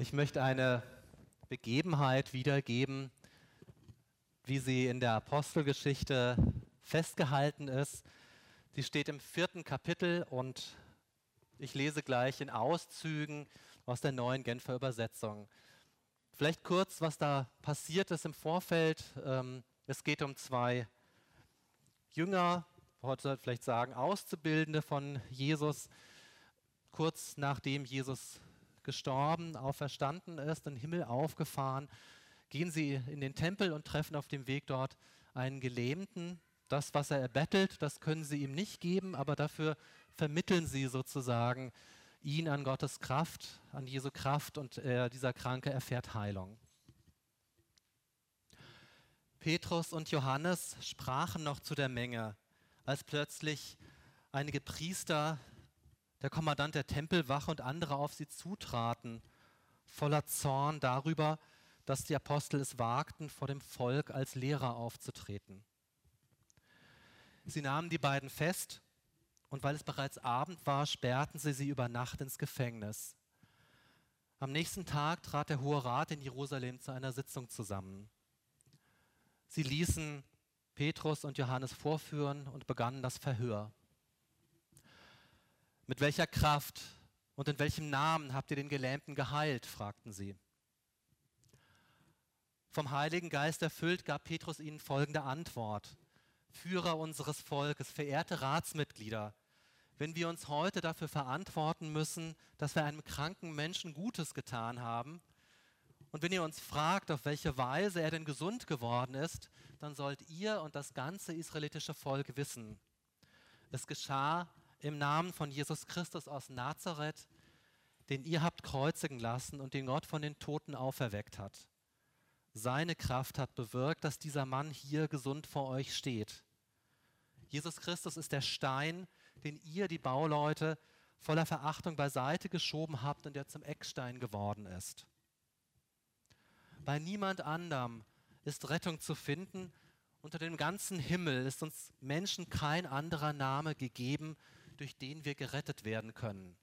Ich möchte eine Begebenheit wiedergeben, wie sie in der Apostelgeschichte festgehalten ist. Sie steht im vierten Kapitel und ich lese gleich in Auszügen aus der neuen Genfer Übersetzung. Vielleicht kurz, was da passiert ist im Vorfeld. Ähm, es geht um zwei Jünger, heute vielleicht sagen Auszubildende von Jesus, kurz nachdem Jesus gestorben, auferstanden ist, in den Himmel aufgefahren, gehen sie in den Tempel und treffen auf dem Weg dort einen Gelähmten. Das, was er erbettelt, das können sie ihm nicht geben, aber dafür vermitteln sie sozusagen ihn an Gottes Kraft, an Jesu Kraft und äh, dieser Kranke erfährt Heilung. Petrus und Johannes sprachen noch zu der Menge, als plötzlich einige Priester der Kommandant der Tempelwache und andere auf sie zutraten, voller Zorn darüber, dass die Apostel es wagten, vor dem Volk als Lehrer aufzutreten. Sie nahmen die beiden fest und weil es bereits Abend war, sperrten sie sie über Nacht ins Gefängnis. Am nächsten Tag trat der Hohe Rat in Jerusalem zu einer Sitzung zusammen. Sie ließen Petrus und Johannes vorführen und begannen das Verhör. Mit welcher Kraft und in welchem Namen habt ihr den Gelähmten geheilt? fragten sie. Vom Heiligen Geist erfüllt gab Petrus ihnen folgende Antwort. Führer unseres Volkes, verehrte Ratsmitglieder, wenn wir uns heute dafür verantworten müssen, dass wir einem kranken Menschen Gutes getan haben, und wenn ihr uns fragt, auf welche Weise er denn gesund geworden ist, dann sollt ihr und das ganze israelitische Volk wissen. Es geschah im Namen von Jesus Christus aus Nazareth, den ihr habt kreuzigen lassen und den Gott von den Toten auferweckt hat. Seine Kraft hat bewirkt, dass dieser Mann hier gesund vor euch steht. Jesus Christus ist der Stein, den ihr, die Bauleute, voller Verachtung beiseite geschoben habt und der zum Eckstein geworden ist. Bei niemand anderem ist Rettung zu finden. Unter dem ganzen Himmel ist uns Menschen kein anderer Name gegeben, durch den wir gerettet werden können.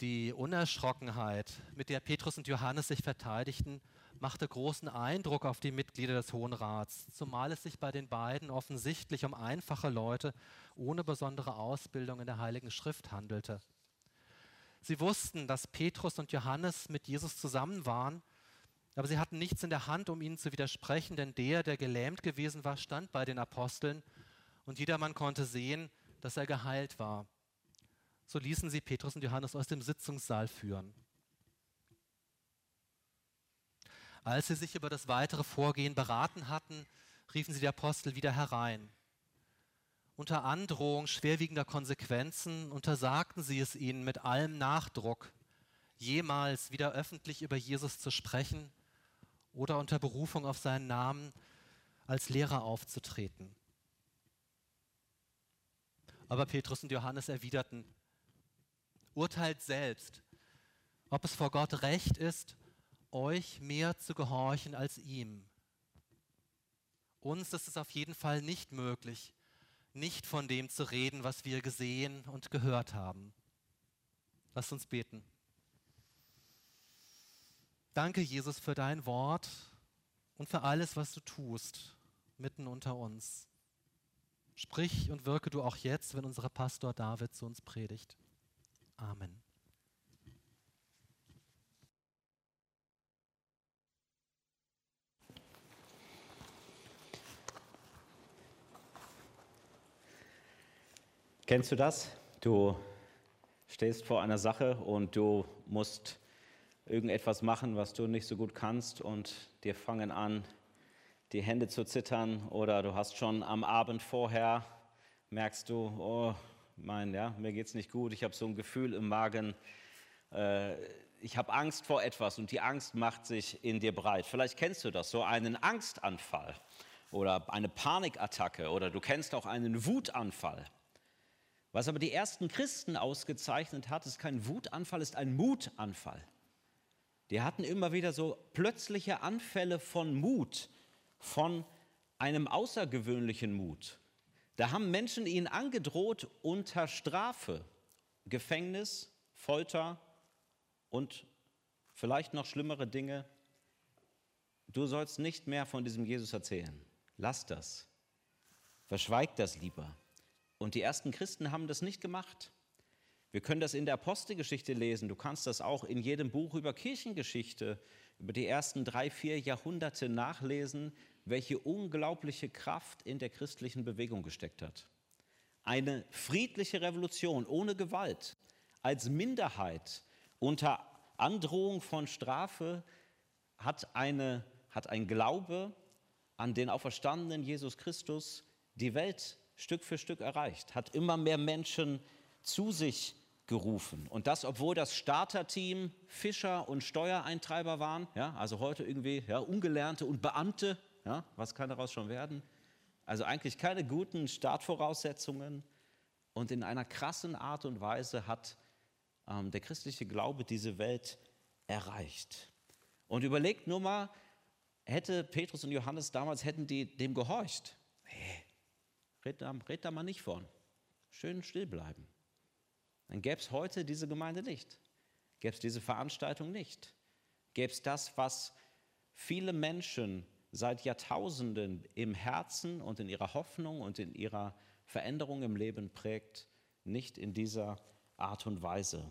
Die Unerschrockenheit, mit der Petrus und Johannes sich verteidigten, machte großen Eindruck auf die Mitglieder des Hohen Rats, zumal es sich bei den beiden offensichtlich um einfache Leute ohne besondere Ausbildung in der Heiligen Schrift handelte. Sie wussten, dass Petrus und Johannes mit Jesus zusammen waren, aber sie hatten nichts in der Hand, um ihnen zu widersprechen, denn der, der gelähmt gewesen war, stand bei den Aposteln und jedermann konnte sehen, dass er geheilt war. So ließen sie Petrus und Johannes aus dem Sitzungssaal führen. Als sie sich über das weitere Vorgehen beraten hatten, riefen sie die Apostel wieder herein. Unter Androhung schwerwiegender Konsequenzen untersagten sie es ihnen mit allem Nachdruck, jemals wieder öffentlich über Jesus zu sprechen oder unter Berufung auf seinen Namen als Lehrer aufzutreten. Aber Petrus und Johannes erwiderten, urteilt selbst, ob es vor Gott recht ist, euch mehr zu gehorchen als ihm. Uns ist es auf jeden Fall nicht möglich, nicht von dem zu reden, was wir gesehen und gehört haben. Lasst uns beten. Danke, Jesus, für dein Wort und für alles, was du tust, mitten unter uns. Sprich und wirke du auch jetzt, wenn unser Pastor David zu uns predigt. Amen. Kennst du das? Du stehst vor einer Sache und du musst irgendetwas machen, was du nicht so gut kannst und dir fangen an, die Hände zu zittern oder du hast schon am Abend vorher, merkst du, oh, mein, ja, mir geht es nicht gut, ich habe so ein Gefühl im Magen, äh, ich habe Angst vor etwas und die Angst macht sich in dir breit. Vielleicht kennst du das, so einen Angstanfall oder eine Panikattacke oder du kennst auch einen Wutanfall. Was aber die ersten Christen ausgezeichnet hat, ist kein Wutanfall, ist ein Mutanfall. Die hatten immer wieder so plötzliche Anfälle von Mut, von einem außergewöhnlichen Mut. Da haben Menschen ihnen angedroht unter Strafe, Gefängnis, Folter und vielleicht noch schlimmere Dinge. Du sollst nicht mehr von diesem Jesus erzählen. Lass das. Verschweig das lieber. Und die ersten Christen haben das nicht gemacht. Wir können das in der Apostelgeschichte lesen. Du kannst das auch in jedem Buch über Kirchengeschichte, über die ersten drei, vier Jahrhunderte nachlesen, welche unglaubliche Kraft in der christlichen Bewegung gesteckt hat. Eine friedliche Revolution ohne Gewalt, als Minderheit unter Androhung von Strafe hat, eine, hat ein Glaube an den auferstandenen Jesus Christus die Welt Stück für Stück erreicht, hat immer mehr Menschen zu sich gerufen. Und das, obwohl das Starterteam Fischer und Steuereintreiber waren, ja, also heute irgendwie ja, Ungelernte und Beamte, ja, was kann daraus schon werden? Also eigentlich keine guten Startvoraussetzungen. Und in einer krassen Art und Weise hat ähm, der christliche Glaube diese Welt erreicht. Und überlegt nur mal, hätte Petrus und Johannes damals, hätten die dem gehorcht? Hey, red da, red da mal nicht von. Schön still bleiben dann gäbe es heute diese Gemeinde nicht, gäbe es diese Veranstaltung nicht, gäbe es das, was viele Menschen seit Jahrtausenden im Herzen und in ihrer Hoffnung und in ihrer Veränderung im Leben prägt, nicht in dieser Art und Weise.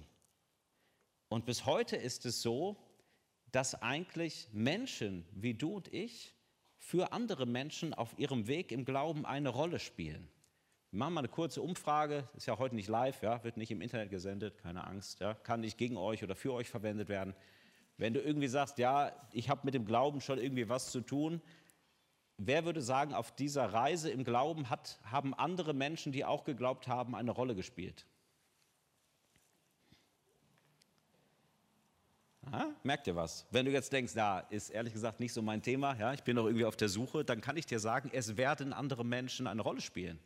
Und bis heute ist es so, dass eigentlich Menschen wie du und ich für andere Menschen auf ihrem Weg im Glauben eine Rolle spielen. Wir machen mal eine kurze Umfrage, ist ja heute nicht live, ja, wird nicht im Internet gesendet, keine Angst, ja, kann nicht gegen euch oder für euch verwendet werden. Wenn du irgendwie sagst, ja, ich habe mit dem Glauben schon irgendwie was zu tun, wer würde sagen, auf dieser Reise im Glauben hat, haben andere Menschen, die auch geglaubt haben, eine Rolle gespielt? Aha, merkt ihr was? Wenn du jetzt denkst, na, ist ehrlich gesagt nicht so mein Thema, ja, ich bin doch irgendwie auf der Suche, dann kann ich dir sagen, es werden andere Menschen eine Rolle spielen.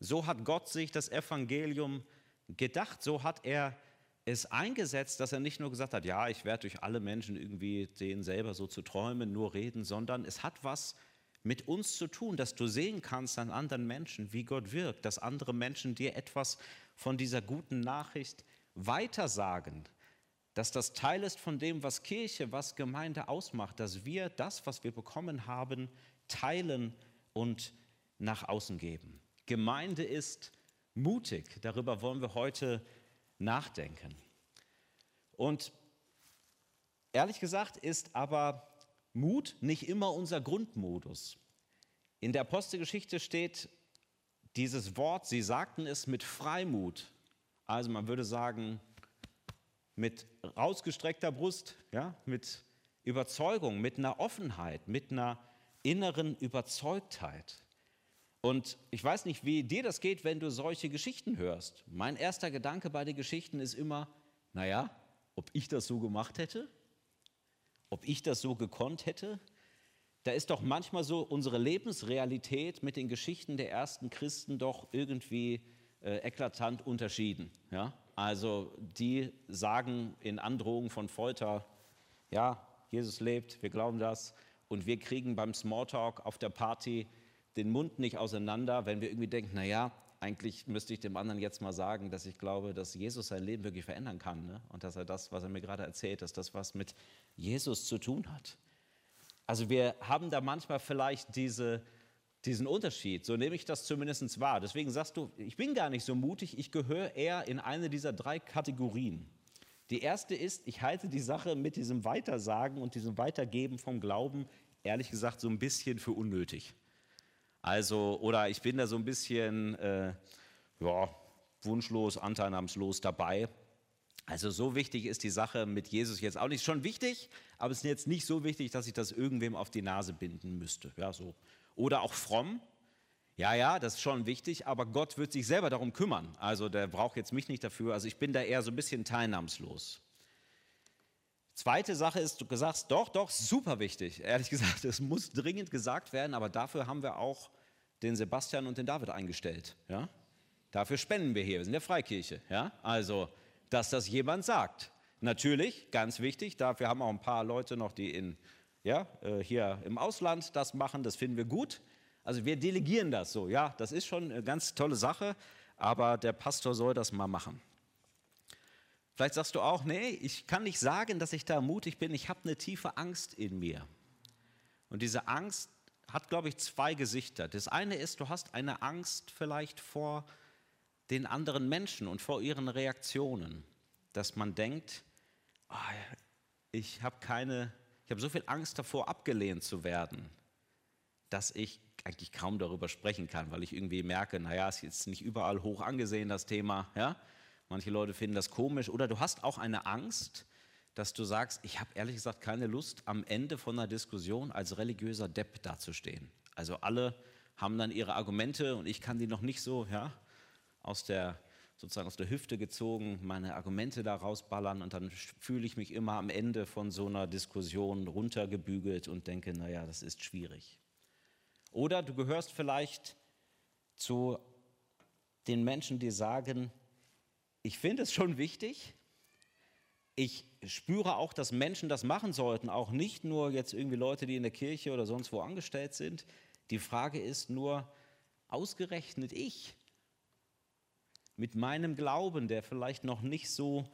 So hat Gott sich das Evangelium gedacht, so hat er es eingesetzt, dass er nicht nur gesagt hat, ja, ich werde durch alle Menschen irgendwie sehen, selber so zu träumen, nur reden, sondern es hat was mit uns zu tun, dass du sehen kannst an anderen Menschen, wie Gott wirkt, dass andere Menschen dir etwas von dieser guten Nachricht weitersagen, dass das Teil ist von dem, was Kirche, was Gemeinde ausmacht, dass wir das, was wir bekommen haben, teilen und nach außen geben. Gemeinde ist mutig. Darüber wollen wir heute nachdenken. Und ehrlich gesagt ist aber Mut nicht immer unser Grundmodus. In der Apostelgeschichte steht dieses Wort, sie sagten es mit Freimut. Also man würde sagen, mit rausgestreckter Brust, ja, mit Überzeugung, mit einer Offenheit, mit einer inneren Überzeugtheit. Und ich weiß nicht, wie dir das geht, wenn du solche Geschichten hörst. Mein erster Gedanke bei den Geschichten ist immer, naja, ob ich das so gemacht hätte, ob ich das so gekonnt hätte. Da ist doch manchmal so unsere Lebensrealität mit den Geschichten der ersten Christen doch irgendwie äh, eklatant unterschieden. Ja? Also die sagen in Androhung von Folter, ja, Jesus lebt, wir glauben das. Und wir kriegen beim Smalltalk auf der Party den Mund nicht auseinander, wenn wir irgendwie denken, naja, eigentlich müsste ich dem anderen jetzt mal sagen, dass ich glaube, dass Jesus sein Leben wirklich verändern kann ne? und dass er das, was er mir gerade erzählt, dass das was mit Jesus zu tun hat. Also wir haben da manchmal vielleicht diese, diesen Unterschied, so nehme ich das zumindest wahr. Deswegen sagst du, ich bin gar nicht so mutig, ich gehöre eher in eine dieser drei Kategorien. Die erste ist, ich halte die Sache mit diesem Weitersagen und diesem Weitergeben vom Glauben ehrlich gesagt so ein bisschen für unnötig. Also, oder ich bin da so ein bisschen äh, ja, wunschlos, anteilnahmslos dabei. Also so wichtig ist die Sache mit Jesus jetzt auch nicht. Schon wichtig, aber es ist jetzt nicht so wichtig, dass ich das irgendwem auf die Nase binden müsste. Ja, so. Oder auch fromm. Ja, ja, das ist schon wichtig, aber Gott wird sich selber darum kümmern. Also der braucht jetzt mich nicht dafür. Also ich bin da eher so ein bisschen teilnahmslos. Zweite Sache ist, du sagst, doch, doch, super wichtig. Ehrlich gesagt, es muss dringend gesagt werden, aber dafür haben wir auch den Sebastian und den David eingestellt. Ja? Dafür spenden wir hier, wir sind der Freikirche. Ja? Also, dass das jemand sagt. Natürlich, ganz wichtig, dafür haben auch ein paar Leute noch, die in, ja, äh, hier im Ausland das machen, das finden wir gut. Also wir delegieren das so, ja, das ist schon eine ganz tolle Sache, aber der Pastor soll das mal machen. Vielleicht sagst du auch, nee, ich kann nicht sagen, dass ich da mutig bin, ich habe eine tiefe Angst in mir. Und diese Angst hat, glaube ich, zwei Gesichter. Das eine ist, du hast eine Angst vielleicht vor den anderen Menschen und vor ihren Reaktionen, dass man denkt, oh, ich habe keine, ich habe so viel Angst davor, abgelehnt zu werden, dass ich eigentlich kaum darüber sprechen kann, weil ich irgendwie merke, naja, es ist jetzt nicht überall hoch angesehen, das Thema, ja. Manche Leute finden das komisch. Oder du hast auch eine Angst, dass du sagst, ich habe ehrlich gesagt keine Lust, am Ende von einer Diskussion als religiöser Depp dazustehen. Also alle haben dann ihre Argumente und ich kann die noch nicht so ja, aus der sozusagen aus der Hüfte gezogen, meine Argumente da rausballern und dann fühle ich mich immer am Ende von so einer Diskussion runtergebügelt und denke, naja, das ist schwierig. Oder du gehörst vielleicht zu den Menschen, die sagen, ich finde es schon wichtig, ich spüre auch, dass Menschen das machen sollten, auch nicht nur jetzt irgendwie Leute, die in der Kirche oder sonst wo angestellt sind. Die Frage ist nur, ausgerechnet ich mit meinem Glauben, der vielleicht noch nicht so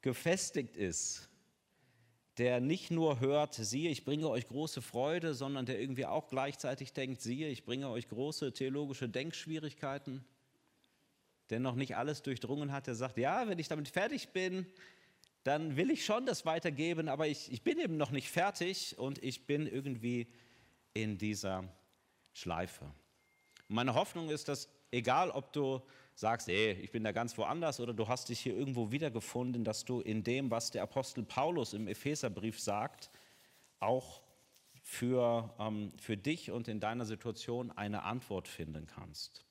gefestigt ist, der nicht nur hört, siehe, ich bringe euch große Freude, sondern der irgendwie auch gleichzeitig denkt, siehe, ich bringe euch große theologische Denkschwierigkeiten, der noch nicht alles durchdrungen hat, der sagt, ja, wenn ich damit fertig bin, dann will ich schon das weitergeben, aber ich, ich bin eben noch nicht fertig und ich bin irgendwie in dieser Schleife. Meine Hoffnung ist, dass egal ob du sagst, ey, ich bin da ganz woanders oder du hast dich hier irgendwo wiedergefunden, dass du in dem, was der Apostel Paulus im Epheserbrief sagt, auch für, ähm, für dich und in deiner Situation eine Antwort finden kannst.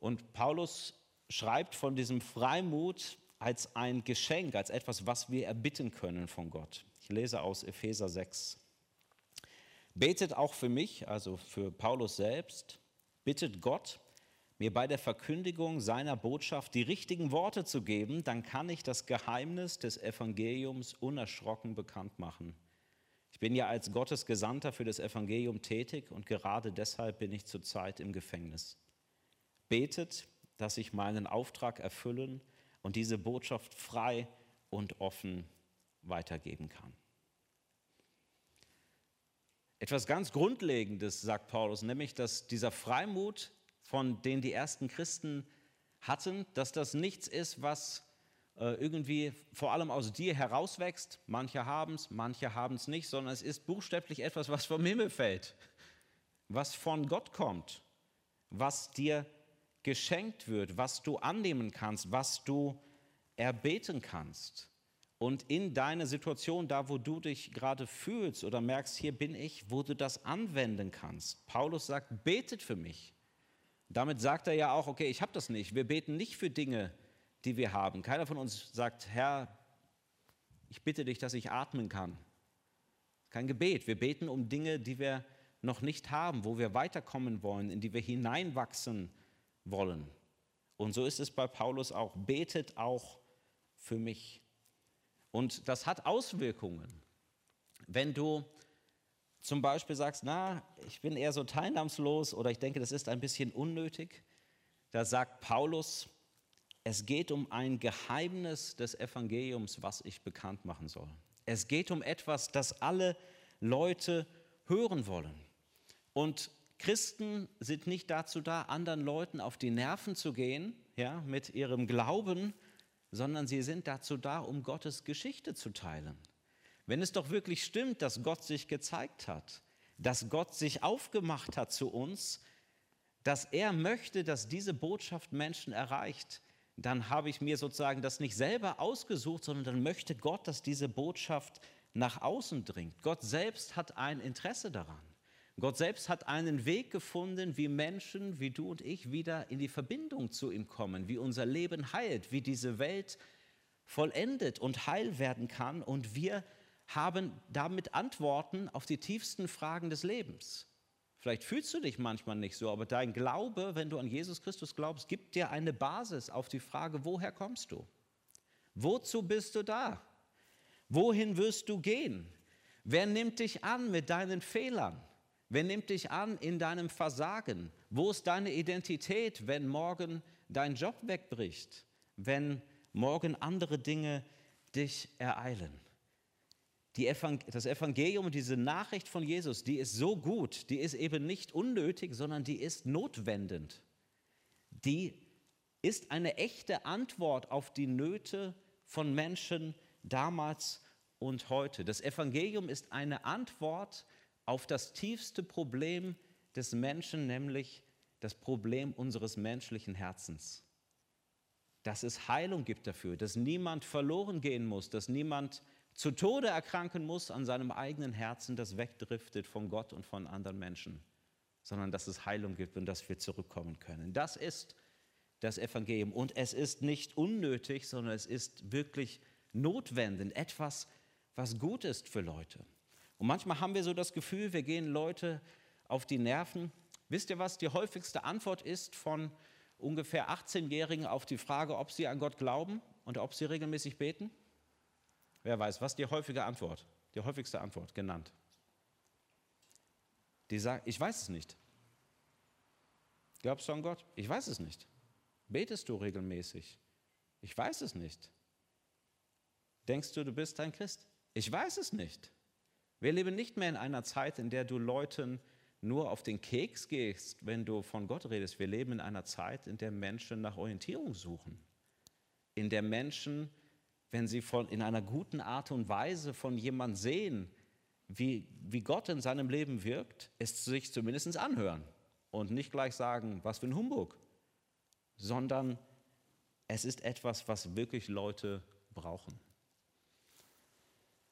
Und Paulus schreibt von diesem Freimut als ein Geschenk, als etwas, was wir erbitten können von Gott. Ich lese aus Epheser 6. Betet auch für mich, also für Paulus selbst, bittet Gott, mir bei der Verkündigung seiner Botschaft die richtigen Worte zu geben, dann kann ich das Geheimnis des Evangeliums unerschrocken bekannt machen. Ich bin ja als Gottes Gesandter für das Evangelium tätig und gerade deshalb bin ich zurzeit im Gefängnis. Betet, dass ich meinen Auftrag erfüllen und diese Botschaft frei und offen weitergeben kann. Etwas ganz Grundlegendes, sagt Paulus, nämlich, dass dieser Freimut von denen die ersten Christen hatten, dass das nichts ist, was äh, irgendwie vor allem aus dir herauswächst. Manche haben es, manche haben es nicht, sondern es ist buchstäblich etwas, was vom Himmel fällt, was von Gott kommt, was dir geschenkt wird, was du annehmen kannst, was du erbeten kannst. Und in deiner Situation, da wo du dich gerade fühlst oder merkst, hier bin ich, wo du das anwenden kannst. Paulus sagt, betet für mich. Damit sagt er ja auch, okay, ich habe das nicht. Wir beten nicht für Dinge, die wir haben. Keiner von uns sagt, Herr, ich bitte dich, dass ich atmen kann. Kein Gebet. Wir beten um Dinge, die wir noch nicht haben, wo wir weiterkommen wollen, in die wir hineinwachsen wollen. Und so ist es bei Paulus auch. Betet auch für mich. Und das hat Auswirkungen. Wenn du zum Beispiel sagst, na, ich bin eher so teilnahmslos oder ich denke, das ist ein bisschen unnötig, da sagt Paulus, es geht um ein Geheimnis des Evangeliums, was ich bekannt machen soll. Es geht um etwas, das alle Leute hören wollen. Und Christen sind nicht dazu da, anderen Leuten auf die Nerven zu gehen, ja, mit ihrem Glauben, sondern sie sind dazu da, um Gottes Geschichte zu teilen. Wenn es doch wirklich stimmt, dass Gott sich gezeigt hat, dass Gott sich aufgemacht hat zu uns, dass er möchte, dass diese Botschaft Menschen erreicht, dann habe ich mir sozusagen das nicht selber ausgesucht, sondern dann möchte Gott, dass diese Botschaft nach außen dringt. Gott selbst hat ein Interesse daran. Gott selbst hat einen Weg gefunden, wie Menschen, wie du und ich, wieder in die Verbindung zu ihm kommen, wie unser Leben heilt, wie diese Welt vollendet und heil werden kann und wir haben damit Antworten auf die tiefsten Fragen des Lebens. Vielleicht fühlst du dich manchmal nicht so, aber dein Glaube, wenn du an Jesus Christus glaubst, gibt dir eine Basis auf die Frage, woher kommst du? Wozu bist du da? Wohin wirst du gehen? Wer nimmt dich an mit deinen Fehlern? Wer nimmt dich an in deinem Versagen? Wo ist deine Identität, wenn morgen dein Job wegbricht? Wenn morgen andere Dinge dich ereilen. Evang das Evangelium, diese Nachricht von Jesus, die ist so gut, die ist eben nicht unnötig, sondern die ist notwendend. Die ist eine echte Antwort auf die Nöte von Menschen damals und heute. Das Evangelium ist eine Antwort auf das tiefste Problem des Menschen, nämlich das Problem unseres menschlichen Herzens. Dass es Heilung gibt dafür, dass niemand verloren gehen muss, dass niemand zu Tode erkranken muss an seinem eigenen Herzen, das wegdriftet von Gott und von anderen Menschen, sondern dass es Heilung gibt und dass wir zurückkommen können. Das ist das Evangelium. Und es ist nicht unnötig, sondern es ist wirklich notwendig, etwas, was gut ist für Leute. Und manchmal haben wir so das Gefühl, wir gehen Leute auf die Nerven. Wisst ihr, was die häufigste Antwort ist von ungefähr 18-Jährigen auf die Frage, ob sie an Gott glauben und ob sie regelmäßig beten? Wer weiß, was die häufige Antwort, die häufigste Antwort genannt? Die sagt, ich weiß es nicht. Glaubst du an Gott? Ich weiß es nicht. Betest du regelmäßig? Ich weiß es nicht. Denkst du, du bist ein Christ? Ich weiß es nicht. Wir leben nicht mehr in einer Zeit, in der du Leuten nur auf den Keks gehst, wenn du von Gott redest. Wir leben in einer Zeit, in der Menschen nach Orientierung suchen. In der Menschen, wenn sie von, in einer guten Art und Weise von jemandem sehen, wie, wie Gott in seinem Leben wirkt, es sich zumindest anhören und nicht gleich sagen, was für ein Humbug, sondern es ist etwas, was wirklich Leute brauchen.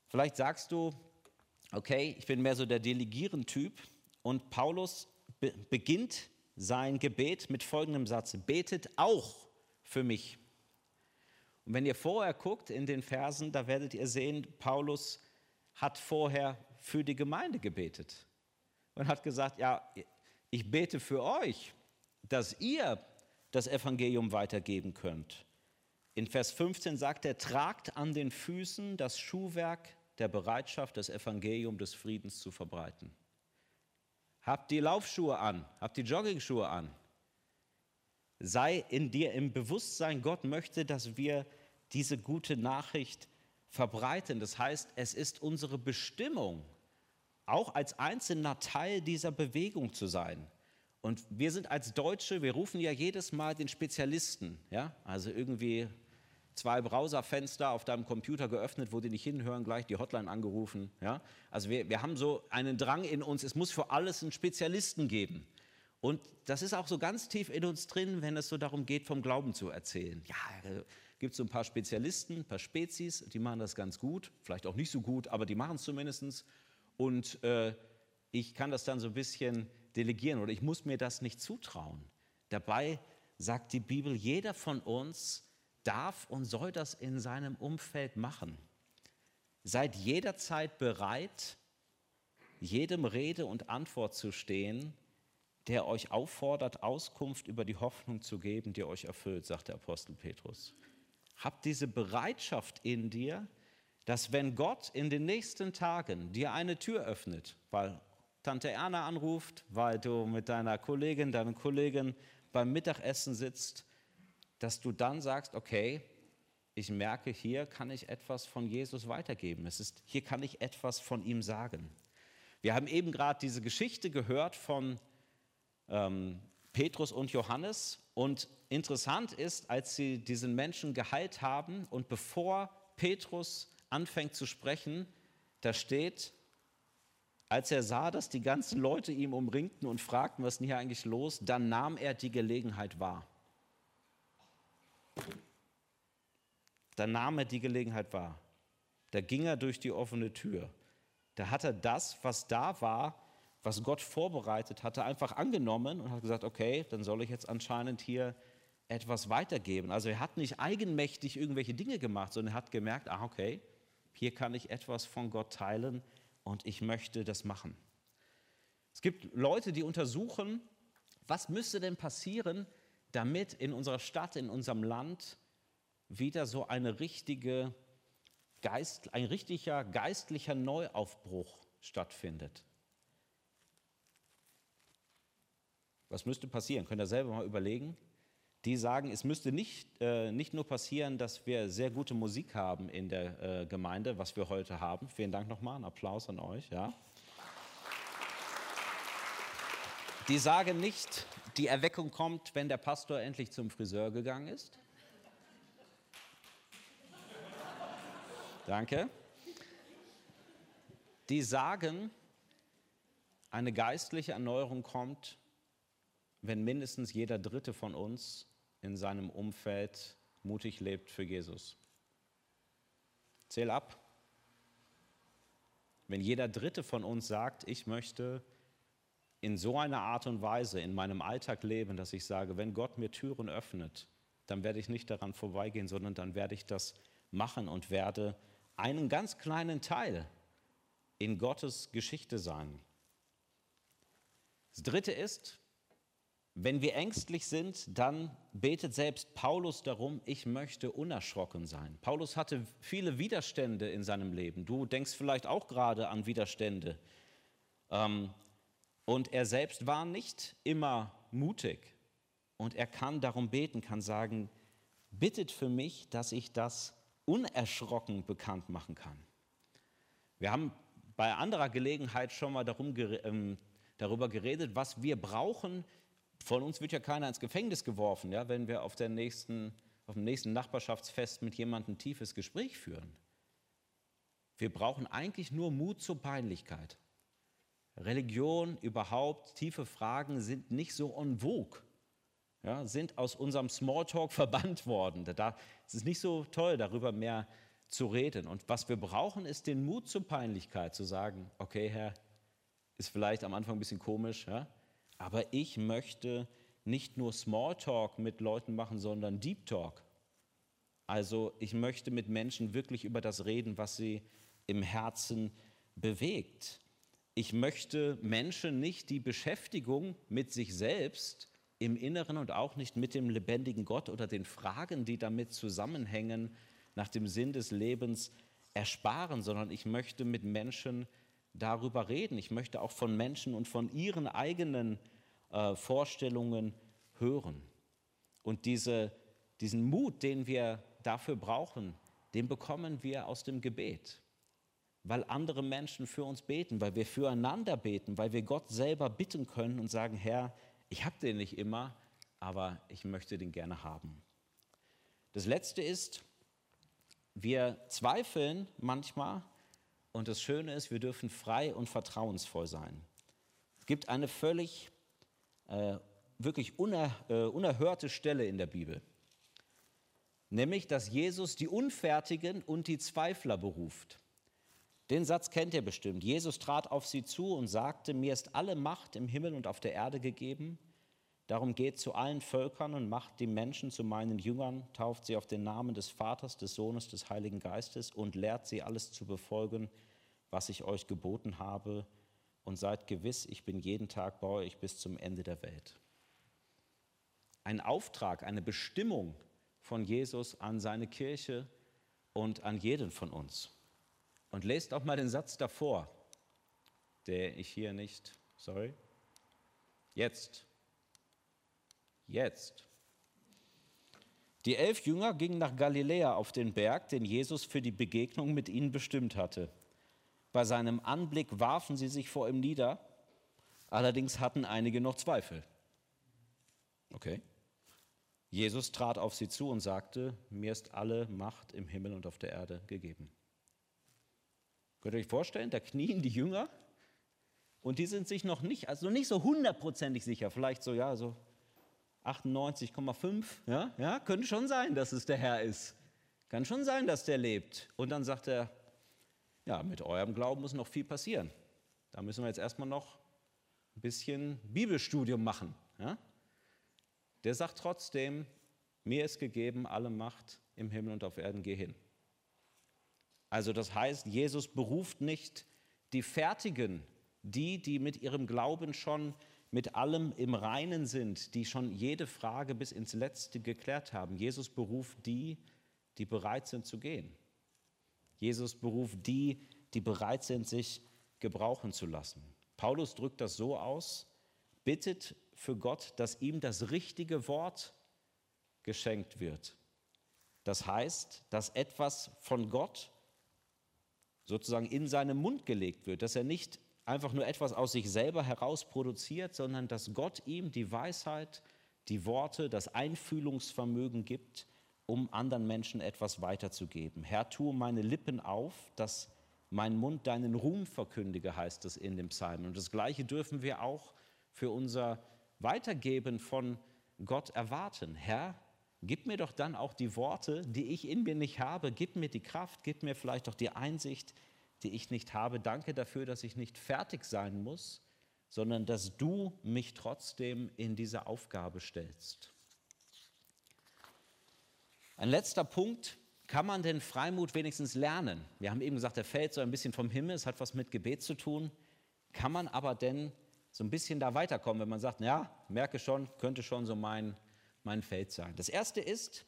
Vielleicht sagst du, okay, ich bin mehr so der Delegieren-Typ und Paulus be beginnt sein Gebet mit folgendem Satz, betet auch für mich. Und wenn ihr vorher guckt in den Versen, da werdet ihr sehen, Paulus hat vorher für die Gemeinde gebetet und hat gesagt, ja, ich bete für euch, dass ihr das Evangelium weitergeben könnt. In Vers 15 sagt er, tragt an den Füßen das Schuhwerk der Bereitschaft, das Evangelium des Friedens zu verbreiten. Habt die Laufschuhe an, habt die Joggingschuhe an. Sei in dir im Bewusstsein, Gott möchte, dass wir diese gute Nachricht verbreiten. Das heißt, es ist unsere Bestimmung, auch als einzelner Teil dieser Bewegung zu sein. Und wir sind als Deutsche, wir rufen ja jedes Mal den Spezialisten, ja, also irgendwie zwei Browserfenster auf deinem Computer geöffnet, wo die nicht hinhören, gleich die Hotline angerufen. Ja? Also wir, wir haben so einen Drang in uns, es muss für alles einen Spezialisten geben. Und das ist auch so ganz tief in uns drin, wenn es so darum geht, vom Glauben zu erzählen. Ja, gibt es so ein paar Spezialisten, ein paar Spezies, die machen das ganz gut, vielleicht auch nicht so gut, aber die machen es zumindest. Und äh, ich kann das dann so ein bisschen delegieren oder ich muss mir das nicht zutrauen. Dabei sagt die Bibel, jeder von uns darf und soll das in seinem Umfeld machen. Seid jederzeit bereit, jedem Rede und Antwort zu stehen, der euch auffordert, Auskunft über die Hoffnung zu geben, die euch erfüllt, sagt der Apostel Petrus. Habt diese Bereitschaft in dir, dass wenn Gott in den nächsten Tagen dir eine Tür öffnet, weil Tante Erna anruft, weil du mit deiner Kollegin, deinem Kollegen beim Mittagessen sitzt, dass du dann sagst, okay, ich merke, hier kann ich etwas von Jesus weitergeben. Es ist, hier kann ich etwas von ihm sagen. Wir haben eben gerade diese Geschichte gehört von ähm, Petrus und Johannes. Und interessant ist, als sie diesen Menschen geheilt haben und bevor Petrus anfängt zu sprechen, da steht, als er sah, dass die ganzen Leute ihm umringten und fragten, was ist denn hier eigentlich los, dann nahm er die Gelegenheit wahr. Da nahm er die Gelegenheit wahr. Da ging er durch die offene Tür. Da hat er das, was da war, was Gott vorbereitet hatte, einfach angenommen und hat gesagt, okay, dann soll ich jetzt anscheinend hier etwas weitergeben. Also er hat nicht eigenmächtig irgendwelche Dinge gemacht, sondern er hat gemerkt, ah, okay, hier kann ich etwas von Gott teilen und ich möchte das machen. Es gibt Leute, die untersuchen, was müsste denn passieren, damit in unserer Stadt, in unserem Land wieder so eine richtige Geist, ein richtiger geistlicher Neuaufbruch stattfindet. Was müsste passieren? Könnt ihr selber mal überlegen? die sagen, es müsste nicht, äh, nicht nur passieren, dass wir sehr gute Musik haben in der äh, Gemeinde, was wir heute haben. Vielen Dank nochmal, ein Applaus an euch. Ja. Die sagen nicht, die Erweckung kommt, wenn der Pastor endlich zum Friseur gegangen ist. Danke. Die sagen, eine geistliche Erneuerung kommt, wenn mindestens jeder Dritte von uns in seinem Umfeld mutig lebt für Jesus. Zähl ab. Wenn jeder Dritte von uns sagt, ich möchte in so einer Art und Weise in meinem Alltag leben, dass ich sage, wenn Gott mir Türen öffnet, dann werde ich nicht daran vorbeigehen, sondern dann werde ich das machen und werde einen ganz kleinen Teil in Gottes Geschichte sein. Das Dritte ist, wenn wir ängstlich sind, dann betet selbst Paulus darum, ich möchte unerschrocken sein. Paulus hatte viele Widerstände in seinem Leben. Du denkst vielleicht auch gerade an Widerstände. Ähm, und er selbst war nicht immer mutig. Und er kann darum beten, kann sagen, bittet für mich, dass ich das unerschrocken bekannt machen kann. Wir haben bei anderer Gelegenheit schon mal darum, ähm, darüber geredet, was wir brauchen. Von uns wird ja keiner ins Gefängnis geworfen, ja, wenn wir auf, der nächsten, auf dem nächsten Nachbarschaftsfest mit jemandem ein tiefes Gespräch führen. Wir brauchen eigentlich nur Mut zur Peinlichkeit. Religion überhaupt, tiefe Fragen sind nicht so en vogue, ja, sind aus unserem Smalltalk verbannt worden. Da, es ist nicht so toll, darüber mehr zu reden. Und was wir brauchen, ist den Mut zur Peinlichkeit, zu sagen, okay, Herr, ist vielleicht am Anfang ein bisschen komisch, ja, aber ich möchte nicht nur Smalltalk mit Leuten machen, sondern Deep Talk. Also ich möchte mit Menschen wirklich über das reden, was sie im Herzen bewegt ich möchte Menschen nicht die Beschäftigung mit sich selbst im Inneren und auch nicht mit dem lebendigen Gott oder den Fragen, die damit zusammenhängen, nach dem Sinn des Lebens ersparen, sondern ich möchte mit Menschen darüber reden. Ich möchte auch von Menschen und von ihren eigenen äh, Vorstellungen hören. Und diese, diesen Mut, den wir dafür brauchen, den bekommen wir aus dem Gebet weil andere Menschen für uns beten, weil wir füreinander beten, weil wir Gott selber bitten können und sagen, Herr, ich habe den nicht immer, aber ich möchte den gerne haben. Das Letzte ist, wir zweifeln manchmal und das Schöne ist, wir dürfen frei und vertrauensvoll sein. Es gibt eine völlig, äh, wirklich uner, äh, unerhörte Stelle in der Bibel, nämlich, dass Jesus die Unfertigen und die Zweifler beruft. Den Satz kennt ihr bestimmt. Jesus trat auf sie zu und sagte, mir ist alle Macht im Himmel und auf der Erde gegeben. Darum geht zu allen Völkern und macht die Menschen zu meinen Jüngern, tauft sie auf den Namen des Vaters, des Sohnes, des Heiligen Geistes und lehrt sie alles zu befolgen, was ich euch geboten habe. Und seid gewiss, ich bin jeden Tag bei euch bis zum Ende der Welt. Ein Auftrag, eine Bestimmung von Jesus an seine Kirche und an jeden von uns. Und lest auch mal den Satz davor, der ich hier nicht, sorry, jetzt, jetzt. Die elf Jünger gingen nach Galiläa auf den Berg, den Jesus für die Begegnung mit ihnen bestimmt hatte. Bei seinem Anblick warfen sie sich vor ihm nieder, allerdings hatten einige noch Zweifel. Okay. Jesus trat auf sie zu und sagte, mir ist alle Macht im Himmel und auf der Erde gegeben. Könnt ihr euch vorstellen, da knien die Jünger und die sind sich noch nicht, also nicht so hundertprozentig sicher, vielleicht so, ja, so 98,5, ja, ja, könnte schon sein, dass es der Herr ist. Kann schon sein, dass der lebt. Und dann sagt er, ja, mit eurem Glauben muss noch viel passieren. Da müssen wir jetzt erstmal noch ein bisschen Bibelstudium machen. Ja? Der sagt trotzdem, mir ist gegeben alle Macht im Himmel und auf Erden, geh hin. Also das heißt, Jesus beruft nicht die Fertigen, die, die mit ihrem Glauben schon mit allem im Reinen sind, die schon jede Frage bis ins Letzte geklärt haben. Jesus beruft die, die bereit sind zu gehen. Jesus beruft die, die bereit sind, sich gebrauchen zu lassen. Paulus drückt das so aus, bittet für Gott, dass ihm das richtige Wort geschenkt wird. Das heißt, dass etwas von Gott sozusagen in seinen Mund gelegt wird, dass er nicht einfach nur etwas aus sich selber heraus produziert, sondern dass Gott ihm die Weisheit, die Worte, das Einfühlungsvermögen gibt, um anderen Menschen etwas weiterzugeben. Herr, tue meine Lippen auf, dass mein Mund deinen Ruhm verkündige, heißt es in dem Psalm. Und das Gleiche dürfen wir auch für unser Weitergeben von Gott erwarten. Herr, gib mir doch dann auch die Worte, die ich in mir nicht habe. Gib mir die Kraft, gib mir vielleicht auch die Einsicht, die ich nicht habe. Danke dafür, dass ich nicht fertig sein muss, sondern dass du mich trotzdem in diese Aufgabe stellst. Ein letzter Punkt, kann man denn Freimut wenigstens lernen? Wir haben eben gesagt, der fällt so ein bisschen vom Himmel, es hat was mit Gebet zu tun. Kann man aber denn so ein bisschen da weiterkommen, wenn man sagt, ja, merke schon, könnte schon so mein, mein Feld sein. Das Erste ist,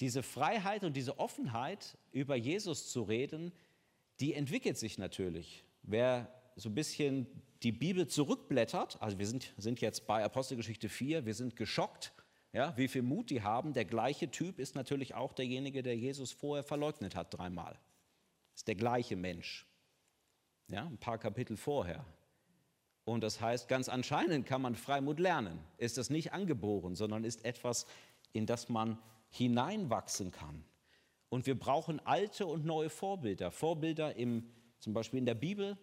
diese Freiheit und diese Offenheit, über Jesus zu reden, die entwickelt sich natürlich. Wer so ein bisschen die Bibel zurückblättert, also wir sind, sind jetzt bei Apostelgeschichte 4, wir sind geschockt, ja, wie viel Mut die haben. Der gleiche Typ ist natürlich auch derjenige, der Jesus vorher verleugnet hat, dreimal. Ist der gleiche Mensch. Ja, ein paar Kapitel vorher. Und das heißt, ganz anscheinend kann man Freimut lernen. Ist das nicht angeboren, sondern ist etwas, in das man hineinwachsen kann. Und wir brauchen alte und neue Vorbilder. Vorbilder im, zum Beispiel in der Bibel,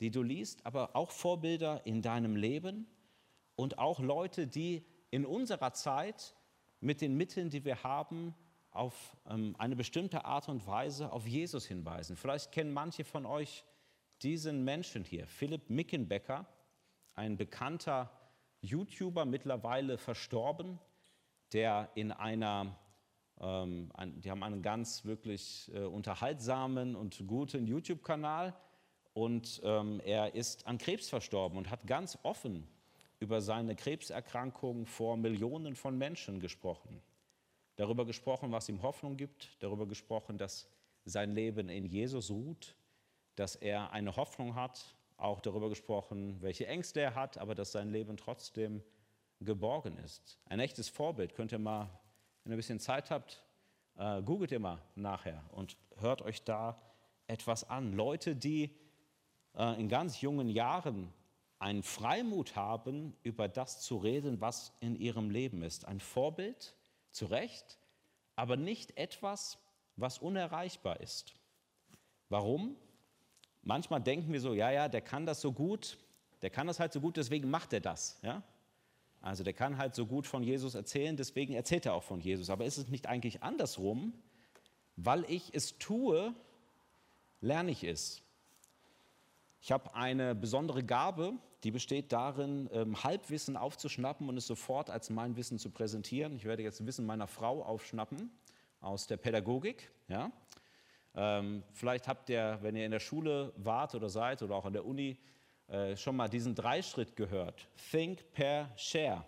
die du liest, aber auch Vorbilder in deinem Leben und auch Leute, die in unserer Zeit mit den Mitteln, die wir haben, auf ähm, eine bestimmte Art und Weise auf Jesus hinweisen. Vielleicht kennen manche von euch diesen Menschen hier, Philipp Mickenbecker, ein bekannter YouTuber, mittlerweile verstorben, der in einer, ähm, ein, die haben einen ganz wirklich äh, unterhaltsamen und guten YouTube-Kanal und ähm, er ist an Krebs verstorben und hat ganz offen über seine Krebserkrankung vor Millionen von Menschen gesprochen. Darüber gesprochen, was ihm Hoffnung gibt, darüber gesprochen, dass sein Leben in Jesus ruht, dass er eine Hoffnung hat, auch darüber gesprochen, welche Ängste er hat, aber dass sein Leben trotzdem geborgen ist. Ein echtes Vorbild. Könnt ihr mal, wenn ihr ein bisschen Zeit habt, äh, googelt ihr mal nachher und hört euch da etwas an. Leute, die äh, in ganz jungen Jahren einen Freimut haben, über das zu reden, was in ihrem Leben ist. Ein Vorbild, zu Recht, aber nicht etwas, was unerreichbar ist. Warum? Manchmal denken wir so, ja, ja, der kann das so gut, der kann das halt so gut, deswegen macht er das. Ja? Also der kann halt so gut von Jesus erzählen, deswegen erzählt er auch von Jesus. Aber ist es nicht eigentlich andersrum? Weil ich es tue, lerne ich es. Ich habe eine besondere Gabe, die besteht darin, ähm, Halbwissen aufzuschnappen und es sofort als mein Wissen zu präsentieren. Ich werde jetzt Wissen meiner Frau aufschnappen aus der Pädagogik. Ja? Ähm, vielleicht habt ihr, wenn ihr in der Schule wart oder seid oder auch an der Uni, äh, schon mal diesen Dreischritt gehört. Think, Pair, Share.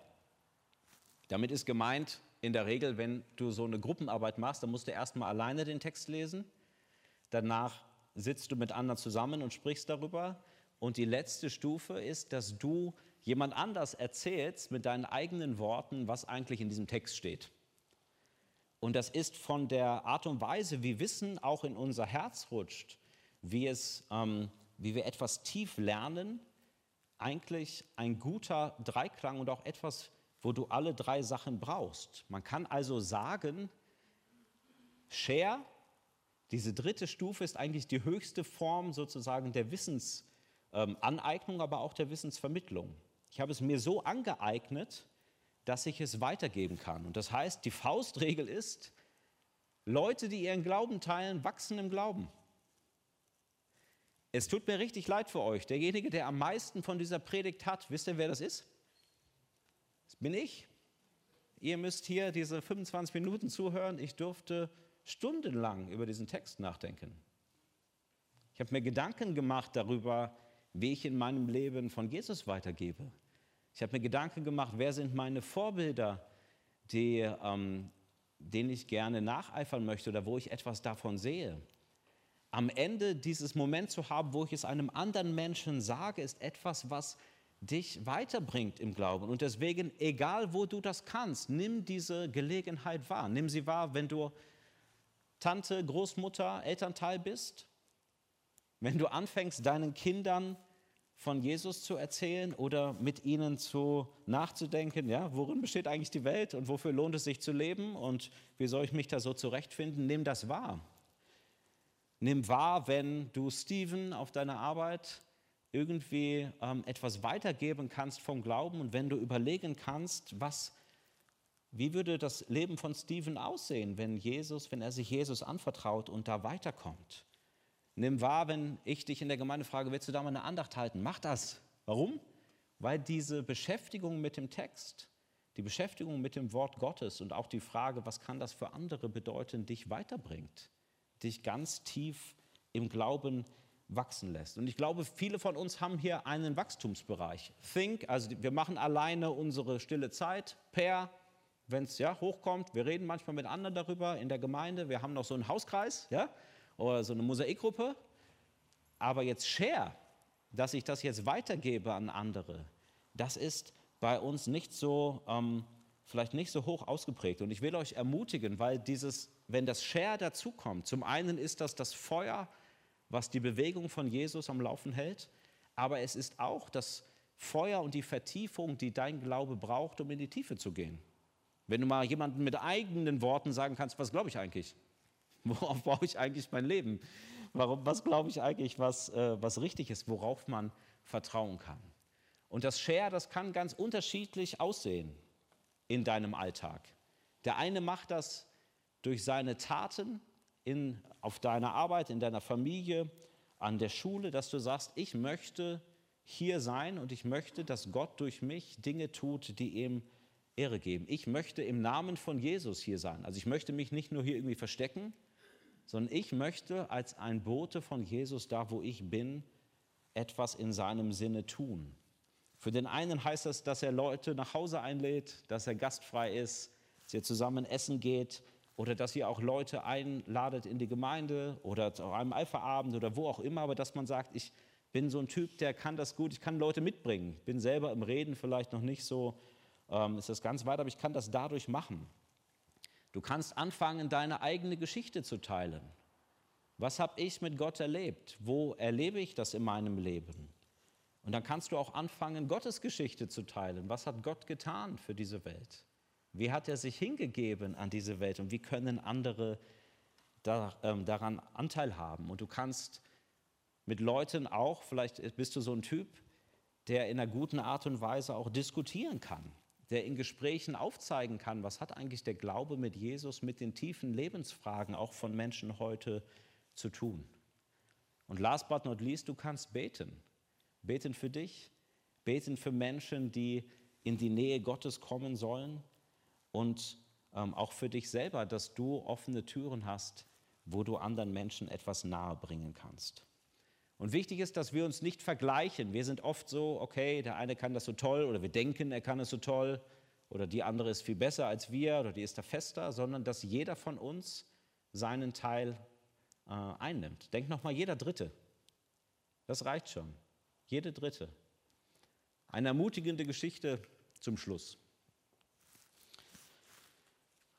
Damit ist gemeint, in der Regel, wenn du so eine Gruppenarbeit machst, dann musst du erstmal alleine den Text lesen. Danach sitzt du mit anderen zusammen und sprichst darüber. Und die letzte Stufe ist, dass du jemand anders erzählst mit deinen eigenen Worten, was eigentlich in diesem Text steht. Und das ist von der Art und Weise, wie Wissen auch in unser Herz rutscht, wie, es, ähm, wie wir etwas tief lernen, eigentlich ein guter Dreiklang und auch etwas, wo du alle drei Sachen brauchst. Man kann also sagen, Share, diese dritte Stufe ist eigentlich die höchste Form sozusagen der Wissens- ähm, aber auch der Wissensvermittlung. Ich habe es mir so angeeignet, dass ich es weitergeben kann. Und das heißt, die Faustregel ist, Leute, die ihren Glauben teilen, wachsen im Glauben. Es tut mir richtig leid für euch. Derjenige, der am meisten von dieser Predigt hat, wisst ihr, wer das ist? Das bin ich. Ihr müsst hier diese 25 Minuten zuhören. Ich durfte stundenlang über diesen Text nachdenken. Ich habe mir Gedanken gemacht darüber, wie ich in meinem Leben von Jesus weitergebe. Ich habe mir Gedanken gemacht, wer sind meine Vorbilder, die, ähm, denen ich gerne nacheifern möchte oder wo ich etwas davon sehe. Am Ende dieses Moment zu haben, wo ich es einem anderen Menschen sage, ist etwas, was dich weiterbringt im Glauben. Und deswegen, egal wo du das kannst, nimm diese Gelegenheit wahr. Nimm sie wahr, wenn du Tante, Großmutter, Elternteil bist, wenn du anfängst, deinen Kindern von Jesus zu erzählen oder mit ihnen zu nachzudenken, ja, worin besteht eigentlich die Welt und wofür lohnt es sich zu leben und wie soll ich mich da so zurechtfinden, nimm das wahr. Nimm wahr, wenn du Steven auf deiner Arbeit irgendwie ähm, etwas weitergeben kannst vom Glauben und wenn du überlegen kannst, was, wie würde das Leben von Steven aussehen, wenn Jesus, wenn er sich Jesus anvertraut und da weiterkommt. Nimm wahr, wenn ich dich in der Gemeinde frage, willst du da mal eine Andacht halten? Mach das. Warum? Weil diese Beschäftigung mit dem Text, die Beschäftigung mit dem Wort Gottes und auch die Frage, was kann das für andere bedeuten, dich weiterbringt, dich ganz tief im Glauben wachsen lässt. Und ich glaube, viele von uns haben hier einen Wachstumsbereich. Think, also wir machen alleine unsere stille Zeit per, wenn es ja, hochkommt. Wir reden manchmal mit anderen darüber in der Gemeinde. Wir haben noch so einen Hauskreis, ja, oder so eine Mosaikgruppe. Aber jetzt Share, dass ich das jetzt weitergebe an andere, das ist bei uns nicht so, ähm, vielleicht nicht so hoch ausgeprägt. Und ich will euch ermutigen, weil dieses, wenn das Share dazukommt, zum einen ist das das Feuer, was die Bewegung von Jesus am Laufen hält, aber es ist auch das Feuer und die Vertiefung, die dein Glaube braucht, um in die Tiefe zu gehen. Wenn du mal jemanden mit eigenen Worten sagen kannst, was glaube ich eigentlich? Worauf baue ich eigentlich mein Leben? Warum, was glaube ich eigentlich, was, äh, was richtig ist, worauf man vertrauen kann? Und das Share, das kann ganz unterschiedlich aussehen in deinem Alltag. Der eine macht das durch seine Taten in, auf deiner Arbeit, in deiner Familie, an der Schule, dass du sagst, ich möchte hier sein und ich möchte, dass Gott durch mich Dinge tut, die ihm Ehre geben. Ich möchte im Namen von Jesus hier sein. Also ich möchte mich nicht nur hier irgendwie verstecken, sondern ich möchte als ein Bote von Jesus da, wo ich bin, etwas in seinem Sinne tun. Für den einen heißt das, dass er Leute nach Hause einlädt, dass er gastfrei ist, dass ihr zusammen essen geht oder dass ihr auch Leute einladet in die Gemeinde oder zu einem Alpha-Abend oder wo auch immer, aber dass man sagt, ich bin so ein Typ, der kann das gut, ich kann Leute mitbringen. Ich bin selber im Reden vielleicht noch nicht so, ähm, ist das ganz weit, aber ich kann das dadurch machen. Du kannst anfangen, deine eigene Geschichte zu teilen. Was habe ich mit Gott erlebt? Wo erlebe ich das in meinem Leben? Und dann kannst du auch anfangen, Gottes Geschichte zu teilen. Was hat Gott getan für diese Welt? Wie hat er sich hingegeben an diese Welt und wie können andere ähm, daran Anteil haben? Und du kannst mit Leuten auch, vielleicht bist du so ein Typ, der in einer guten Art und Weise auch diskutieren kann der in Gesprächen aufzeigen kann, was hat eigentlich der Glaube mit Jesus, mit den tiefen Lebensfragen auch von Menschen heute zu tun. Und last but not least, du kannst beten. Beten für dich, beten für Menschen, die in die Nähe Gottes kommen sollen und ähm, auch für dich selber, dass du offene Türen hast, wo du anderen Menschen etwas nahe bringen kannst. Und wichtig ist, dass wir uns nicht vergleichen. Wir sind oft so, okay, der eine kann das so toll oder wir denken, er kann es so toll oder die andere ist viel besser als wir oder die ist da fester, sondern dass jeder von uns seinen Teil äh, einnimmt. Denk nochmal, jeder Dritte. Das reicht schon. Jede Dritte. Eine ermutigende Geschichte zum Schluss.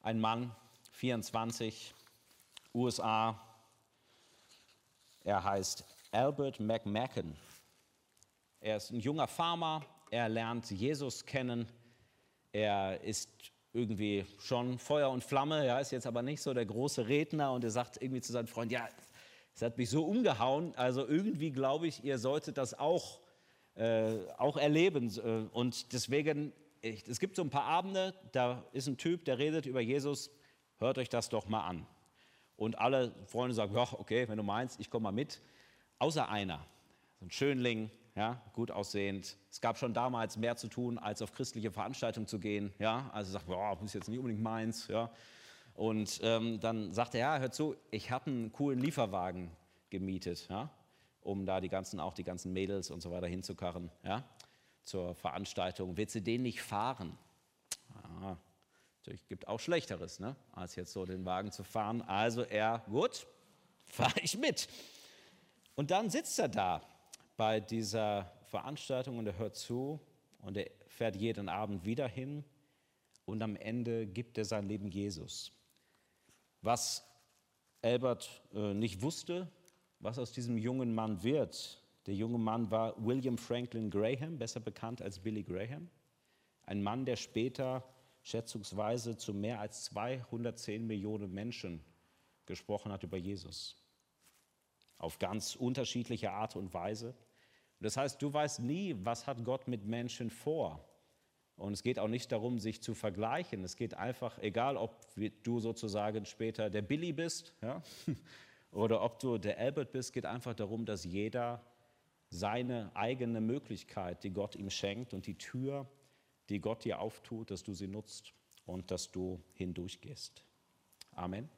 Ein Mann, 24, USA. Er heißt Albert McMacken. Er ist ein junger Farmer, er lernt Jesus kennen, er ist irgendwie schon Feuer und Flamme, ja, ist jetzt aber nicht so der große Redner. Und er sagt irgendwie zu seinem Freund, ja, es hat mich so umgehauen, also irgendwie glaube ich, ihr solltet das auch, äh, auch erleben. Und deswegen, ich, es gibt so ein paar Abende, da ist ein Typ, der redet über Jesus, hört euch das doch mal an. Und alle Freunde sagen, ja, okay, wenn du meinst, ich komme mal mit außer einer, so ein Schönling, ja, gut aussehend. Es gab schon damals mehr zu tun, als auf christliche Veranstaltungen zu gehen. Ja, also sagt, boah, das ist jetzt nicht unbedingt meins. Ja. Und ähm, dann sagt er, ja, hör zu, ich habe einen coolen Lieferwagen gemietet, ja, um da die ganzen, auch die ganzen Mädels und so weiter hinzukarren, ja, zur Veranstaltung. Willst du den nicht fahren? Ja, natürlich gibt auch Schlechteres, ne, als jetzt so den Wagen zu fahren. Also er, gut, fahre ich mit. Und dann sitzt er da bei dieser Veranstaltung und er hört zu und er fährt jeden Abend wieder hin und am Ende gibt er sein Leben Jesus. Was Albert äh, nicht wusste, was aus diesem jungen Mann wird. Der junge Mann war William Franklin Graham, besser bekannt als Billy Graham. Ein Mann, der später schätzungsweise zu mehr als 210 Millionen Menschen gesprochen hat über Jesus. Auf ganz unterschiedliche Art und Weise. Das heißt, du weißt nie, was hat Gott mit Menschen vor. Und es geht auch nicht darum, sich zu vergleichen. Es geht einfach, egal ob du sozusagen später der Billy bist ja, oder ob du der Albert bist, geht einfach darum, dass jeder seine eigene Möglichkeit, die Gott ihm schenkt und die Tür, die Gott dir auftut, dass du sie nutzt und dass du hindurchgehst. Amen.